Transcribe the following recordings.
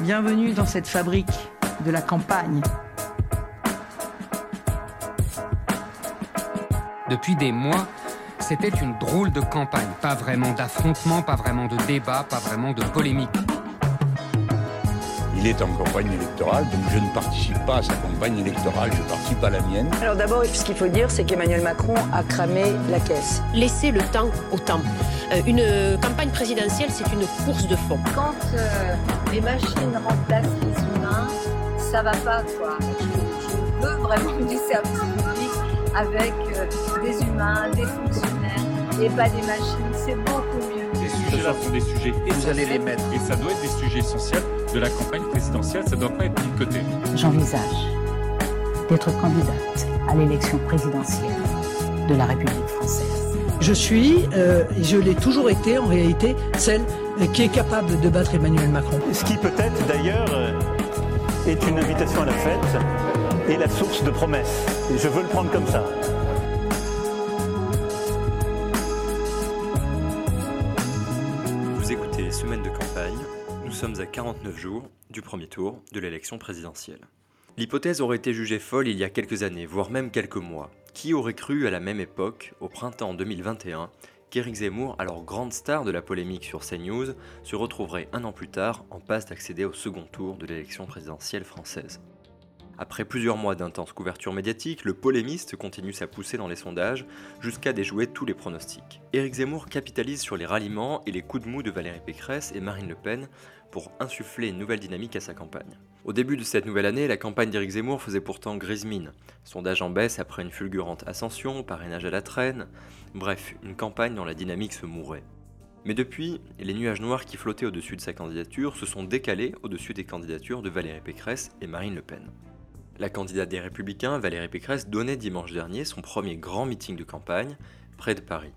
Bienvenue dans cette fabrique de la campagne. Depuis des mois, c'était une drôle de campagne. Pas vraiment d'affrontement, pas vraiment de débat, pas vraiment de polémique. Il est en campagne électorale, donc je ne participe pas à sa campagne électorale, je participe à la mienne. Alors d'abord, ce qu'il faut dire, c'est qu'Emmanuel Macron a cramé la caisse. Laissez le temps au temps. Euh, une campagne présidentielle, c'est une course de fond. Quand euh, les machines remplacent les humains, ça va pas, quoi. Je, veux vraiment du service public avec euh, des humains, des fonctionnaires et pas des machines. C'est beaucoup mieux. Ces sujets-là sont des sujets Vous allez les mettre. Et ça doit être des sujets essentiels de la campagne présidentielle. Ça ne doit pas être mis de côté. J'envisage d'être candidate à l'élection présidentielle de la République française. Je suis, euh, et je l'ai toujours été en réalité, celle qui est capable de battre Emmanuel Macron. Ce qui peut-être d'ailleurs euh, est une invitation à la fête et la source de promesses. Et je veux le prendre comme ça. Vous écoutez Semaine de campagne. Nous sommes à 49 jours du premier tour de l'élection présidentielle. L'hypothèse aurait été jugée folle il y a quelques années, voire même quelques mois. Qui aurait cru à la même époque, au printemps 2021, qu'Éric Zemmour, alors grande star de la polémique sur CNews, se retrouverait un an plus tard en passe d'accéder au second tour de l'élection présidentielle française? Après plusieurs mois d'intense couverture médiatique, le polémiste continue sa poussée dans les sondages jusqu'à déjouer tous les pronostics. Éric Zemmour capitalise sur les ralliements et les coups de mou de Valérie Pécresse et Marine Le Pen pour insuffler une nouvelle dynamique à sa campagne. Au début de cette nouvelle année, la campagne d'Éric Zemmour faisait pourtant grise mine. Sondage en baisse après une fulgurante ascension, parrainage à la traîne, bref, une campagne dont la dynamique se mourait. Mais depuis, les nuages noirs qui flottaient au-dessus de sa candidature se sont décalés au-dessus des candidatures de Valérie Pécresse et Marine Le Pen. La candidate des Républicains, Valérie Pécresse, donnait dimanche dernier son premier grand meeting de campagne près de Paris.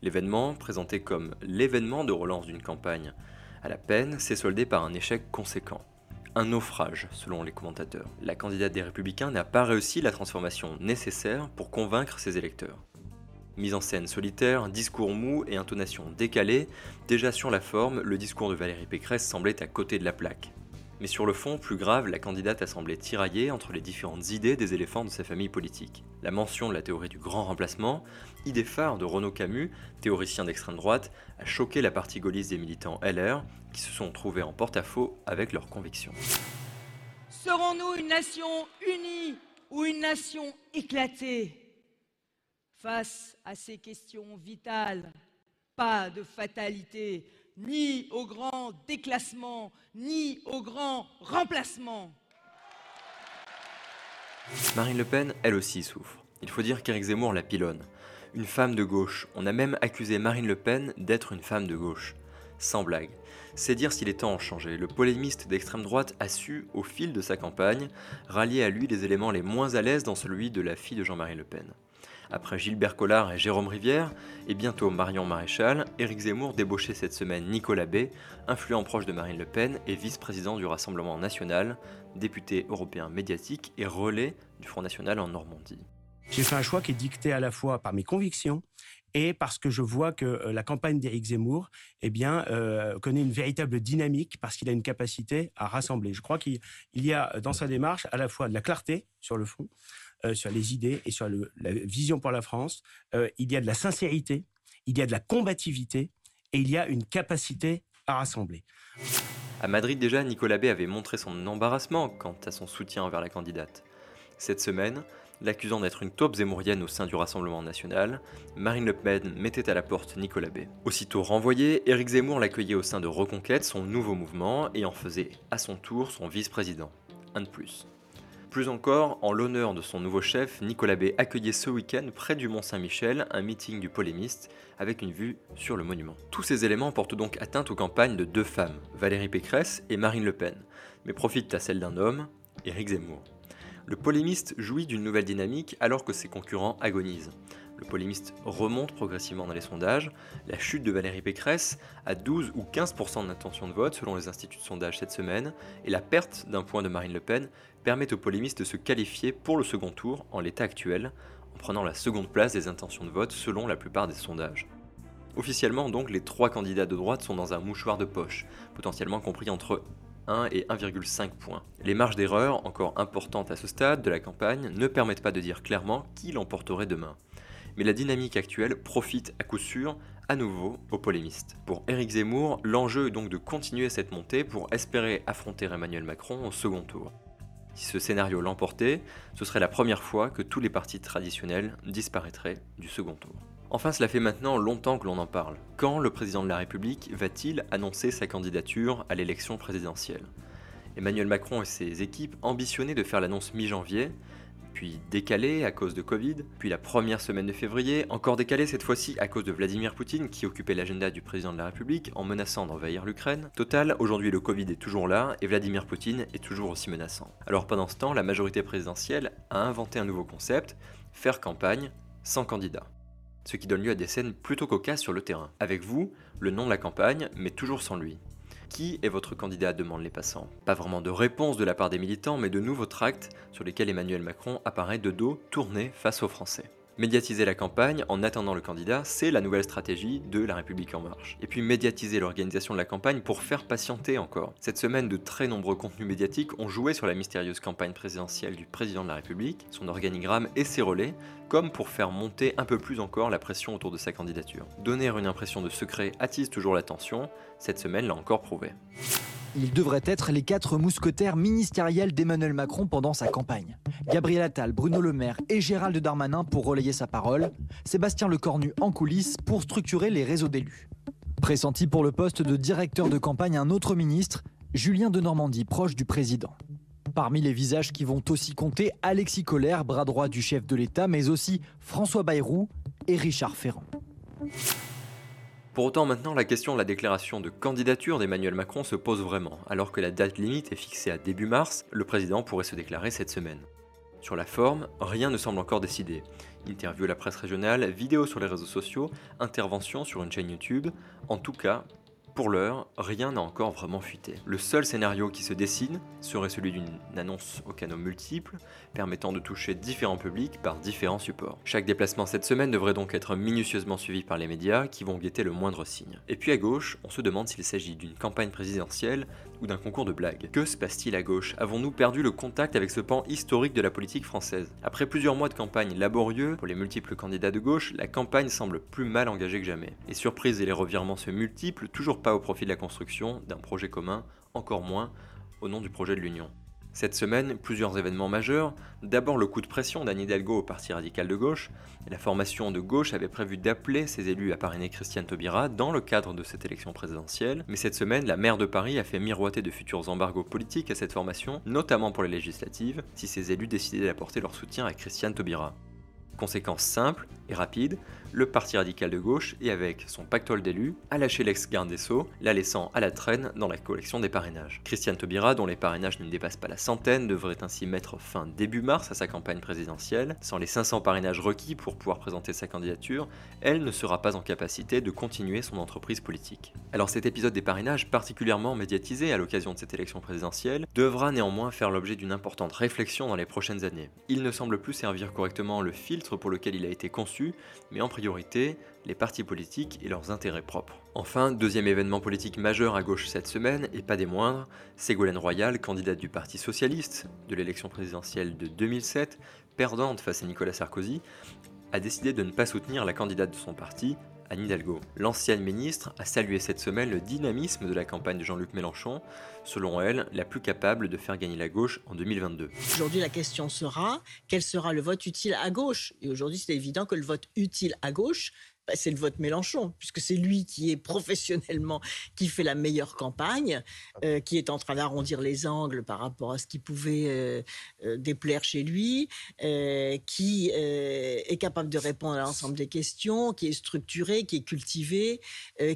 L'événement, présenté comme l'événement de relance d'une campagne à la peine, s'est soldé par un échec conséquent. Un naufrage, selon les commentateurs. La candidate des Républicains n'a pas réussi la transformation nécessaire pour convaincre ses électeurs. Mise en scène solitaire, discours mou et intonation décalée, déjà sur la forme, le discours de Valérie Pécresse semblait à côté de la plaque. Mais sur le fond, plus grave, la candidate a semblé tirailler entre les différentes idées des éléphants de sa famille politique. La mention de la théorie du grand remplacement, idée phare de Renaud Camus, théoricien d'extrême droite, a choqué la partie gaulliste des militants LR, qui se sont trouvés en porte-à-faux avec leurs convictions. Serons-nous une nation unie ou une nation éclatée Face à ces questions vitales, pas de fatalité, ni au grand déclassement, ni au grand remplacement. Marine Le Pen, elle aussi, souffre. Il faut dire qu'Éric Zemmour la pilonne. Une femme de gauche. On a même accusé Marine Le Pen d'être une femme de gauche. Sans blague. C'est dire s'il est temps de changer. Le polémiste d'extrême droite a su, au fil de sa campagne, rallier à lui les éléments les moins à l'aise dans celui de la fille de Jean-Marie Le Pen. Après Gilbert Collard et Jérôme Rivière, et bientôt Marion Maréchal, Éric Zemmour débauchait cette semaine Nicolas B, influent proche de Marine Le Pen et vice-président du Rassemblement national, député européen médiatique et relais du Front national en Normandie. J'ai fait un choix qui est dicté à la fois par mes convictions et parce que je vois que euh, la campagne d'Éric Zemmour eh euh, connaît une véritable dynamique parce qu'il a une capacité à rassembler. Je crois qu'il y a dans sa démarche à la fois de la clarté sur le fond, euh, sur les idées et sur la vision pour la France. Euh, il y a de la sincérité, il y a de la combativité et il y a une capacité à rassembler. À Madrid déjà, Nicolas B avait montré son embarrassement quant à son soutien envers la candidate. Cette semaine, l'accusant d'être une taupe zémourienne au sein du Rassemblement national, Marine Le Pen mettait à la porte Nicolas B. Aussitôt renvoyé, Éric Zemmour l'accueillait au sein de Reconquête, son nouveau mouvement, et en faisait à son tour son vice-président. Un de plus. Plus encore, en l'honneur de son nouveau chef, Nicolas B accueillait ce week-end près du Mont-Saint-Michel un meeting du polémiste avec une vue sur le monument. Tous ces éléments portent donc atteinte aux campagnes de deux femmes, Valérie Pécresse et Marine Le Pen, mais profitent à celle d'un homme, Éric Zemmour. Le polémiste jouit d'une nouvelle dynamique alors que ses concurrents agonisent. Le polémiste remonte progressivement dans les sondages. La chute de Valérie Pécresse à 12 ou 15% d'intention de vote selon les instituts de sondage cette semaine et la perte d'un point de Marine Le Pen permet aux polémistes de se qualifier pour le second tour en l'état actuel en prenant la seconde place des intentions de vote selon la plupart des sondages. Officiellement donc les trois candidats de droite sont dans un mouchoir de poche, potentiellement compris entre 1 et 1,5 points. Les marges d'erreur, encore importantes à ce stade de la campagne, ne permettent pas de dire clairement qui l'emporterait demain. Mais la dynamique actuelle profite à coup sûr à nouveau aux polémistes. Pour Éric Zemmour, l'enjeu est donc de continuer cette montée pour espérer affronter Emmanuel Macron au second tour. Si ce scénario l'emportait, ce serait la première fois que tous les partis traditionnels disparaîtraient du second tour. Enfin, cela fait maintenant longtemps que l'on en parle. Quand le président de la République va-t-il annoncer sa candidature à l'élection présidentielle? Emmanuel Macron et ses équipes ambitionnaient de faire l'annonce mi-janvier, puis décalé à cause de Covid, puis la première semaine de février, encore décalé cette fois-ci à cause de Vladimir Poutine qui occupait l'agenda du président de la République en menaçant d'envahir l'Ukraine. Total, aujourd'hui le Covid est toujours là et Vladimir Poutine est toujours aussi menaçant. Alors pendant ce temps, la majorité présidentielle a inventé un nouveau concept, faire campagne sans candidat. Ce qui donne lieu à des scènes plutôt cocasses sur le terrain. Avec vous, le nom de la campagne, mais toujours sans lui. Qui est votre candidat demandent les passants. Pas vraiment de réponse de la part des militants, mais de nouveaux tracts sur lesquels Emmanuel Macron apparaît de dos tourné face aux Français. Médiatiser la campagne en attendant le candidat, c'est la nouvelle stratégie de La République en marche. Et puis médiatiser l'organisation de la campagne pour faire patienter encore. Cette semaine, de très nombreux contenus médiatiques ont joué sur la mystérieuse campagne présidentielle du président de la République, son organigramme et ses relais, comme pour faire monter un peu plus encore la pression autour de sa candidature. Donner une impression de secret attise toujours l'attention, cette semaine l'a encore prouvé. Ils devraient être les quatre mousquetaires ministériels d'Emmanuel Macron pendant sa campagne. Gabriel Attal, Bruno Le Maire et Gérald Darmanin pour relayer sa parole, Sébastien Lecornu en coulisses pour structurer les réseaux d'élus. Pressenti pour le poste de directeur de campagne un autre ministre, Julien de Normandie, proche du président. Parmi les visages qui vont aussi compter, Alexis Collère, bras droit du chef de l'État, mais aussi François Bayrou et Richard Ferrand. Pour autant, maintenant, la question de la déclaration de candidature d'Emmanuel Macron se pose vraiment. Alors que la date limite est fixée à début mars, le président pourrait se déclarer cette semaine. Sur la forme, rien ne semble encore décidé. Interview à la presse régionale, vidéo sur les réseaux sociaux, intervention sur une chaîne YouTube, en tout cas, pour l'heure, rien n'a encore vraiment fuité. Le seul scénario qui se dessine serait celui d'une annonce au canaux multiples, permettant de toucher différents publics par différents supports. Chaque déplacement cette semaine devrait donc être minutieusement suivi par les médias qui vont guetter le moindre signe. Et puis à gauche, on se demande s'il s'agit d'une campagne présidentielle ou d'un concours de blagues. Que se passe-t-il à gauche? Avons-nous perdu le contact avec ce pan historique de la politique française? Après plusieurs mois de campagne laborieux pour les multiples candidats de gauche, la campagne semble plus mal engagée que jamais. Les surprises et les revirements se multiplient, toujours pas au profit de la construction d'un projet commun, encore moins au nom du projet de l'Union. Cette semaine, plusieurs événements majeurs. D'abord le coup de pression d'Anne Hidalgo au Parti radical de gauche. La formation de gauche avait prévu d'appeler ses élus à parrainer Christiane Taubira dans le cadre de cette élection présidentielle. Mais cette semaine, la maire de Paris a fait miroiter de futurs embargos politiques à cette formation, notamment pour les législatives, si ses élus décidaient d'apporter leur soutien à Christiane Taubira. Conséquence simple et rapide, le parti radical de gauche et avec son pactole d'élus a lâché l'ex-garde des Sceaux, la laissant à la traîne dans la collection des parrainages. Christiane Taubira, dont les parrainages ne dépassent pas la centaine, devrait ainsi mettre fin début mars à sa campagne présidentielle. Sans les 500 parrainages requis pour pouvoir présenter sa candidature, elle ne sera pas en capacité de continuer son entreprise politique. Alors cet épisode des parrainages, particulièrement médiatisé à l'occasion de cette élection présidentielle, devra néanmoins faire l'objet d'une importante réflexion dans les prochaines années. Il ne semble plus servir correctement le filtre pour lequel il a été conçu, mais en les partis politiques et leurs intérêts propres. Enfin, deuxième événement politique majeur à gauche cette semaine, et pas des moindres, Ségolène Royal, candidate du Parti Socialiste de l'élection présidentielle de 2007, perdante face à Nicolas Sarkozy, a décidé de ne pas soutenir la candidate de son parti, Anne Hidalgo. L'ancienne ministre a salué cette semaine le dynamisme de la campagne de Jean-Luc Mélenchon, selon elle, la plus capable de faire gagner la gauche en 2022. Aujourd'hui, la question sera quel sera le vote utile à gauche? Et aujourd'hui, c'est évident que le vote utile à gauche, bah, c'est le vote Mélenchon, puisque c'est lui qui est professionnellement, qui fait la meilleure campagne, euh, qui est en train d'arrondir les angles par rapport à ce qui pouvait euh, euh, déplaire chez lui, qui est capable de répondre à l'ensemble des questions, qui est structuré, qui est cultivé,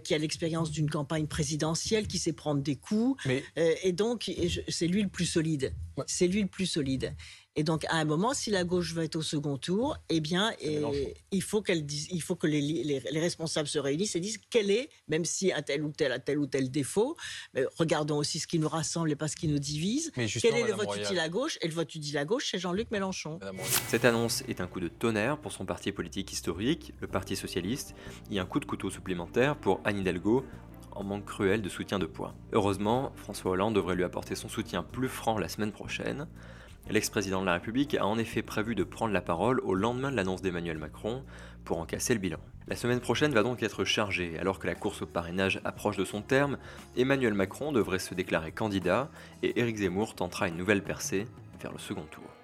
qui a l'expérience d'une campagne présidentielle, qui sait prendre des coups. et donc, c'est lui le plus solide. C'est lui le plus solide. Et donc, à un moment, si la gauche va être au second tour, eh bien, il faut, qu'elle il faut que les, responsables se réunissent et disent quel est, même si un tel ou tel a tel ou tel défaut, mais regardons aussi ce qui nous rassemble et pas ce qui nous divise. Quel est le vote utile à gauche Et le vote utile à gauche, c'est Jean-Luc Mélenchon. Cette annonce est un coup de tonnerre pour son parti politique historique, le Parti Socialiste, et un coup de couteau supplémentaire pour Anne Hidalgo, en manque cruel de soutien de poids. Heureusement, François Hollande devrait lui apporter son soutien plus franc la semaine prochaine. L'ex-président de la République a en effet prévu de prendre la parole au lendemain de l'annonce d'Emmanuel Macron pour en casser le bilan. La semaine prochaine va donc être chargée, alors que la course au parrainage approche de son terme, Emmanuel Macron devrait se déclarer candidat et Éric Zemmour tentera une nouvelle percée vers le second tour.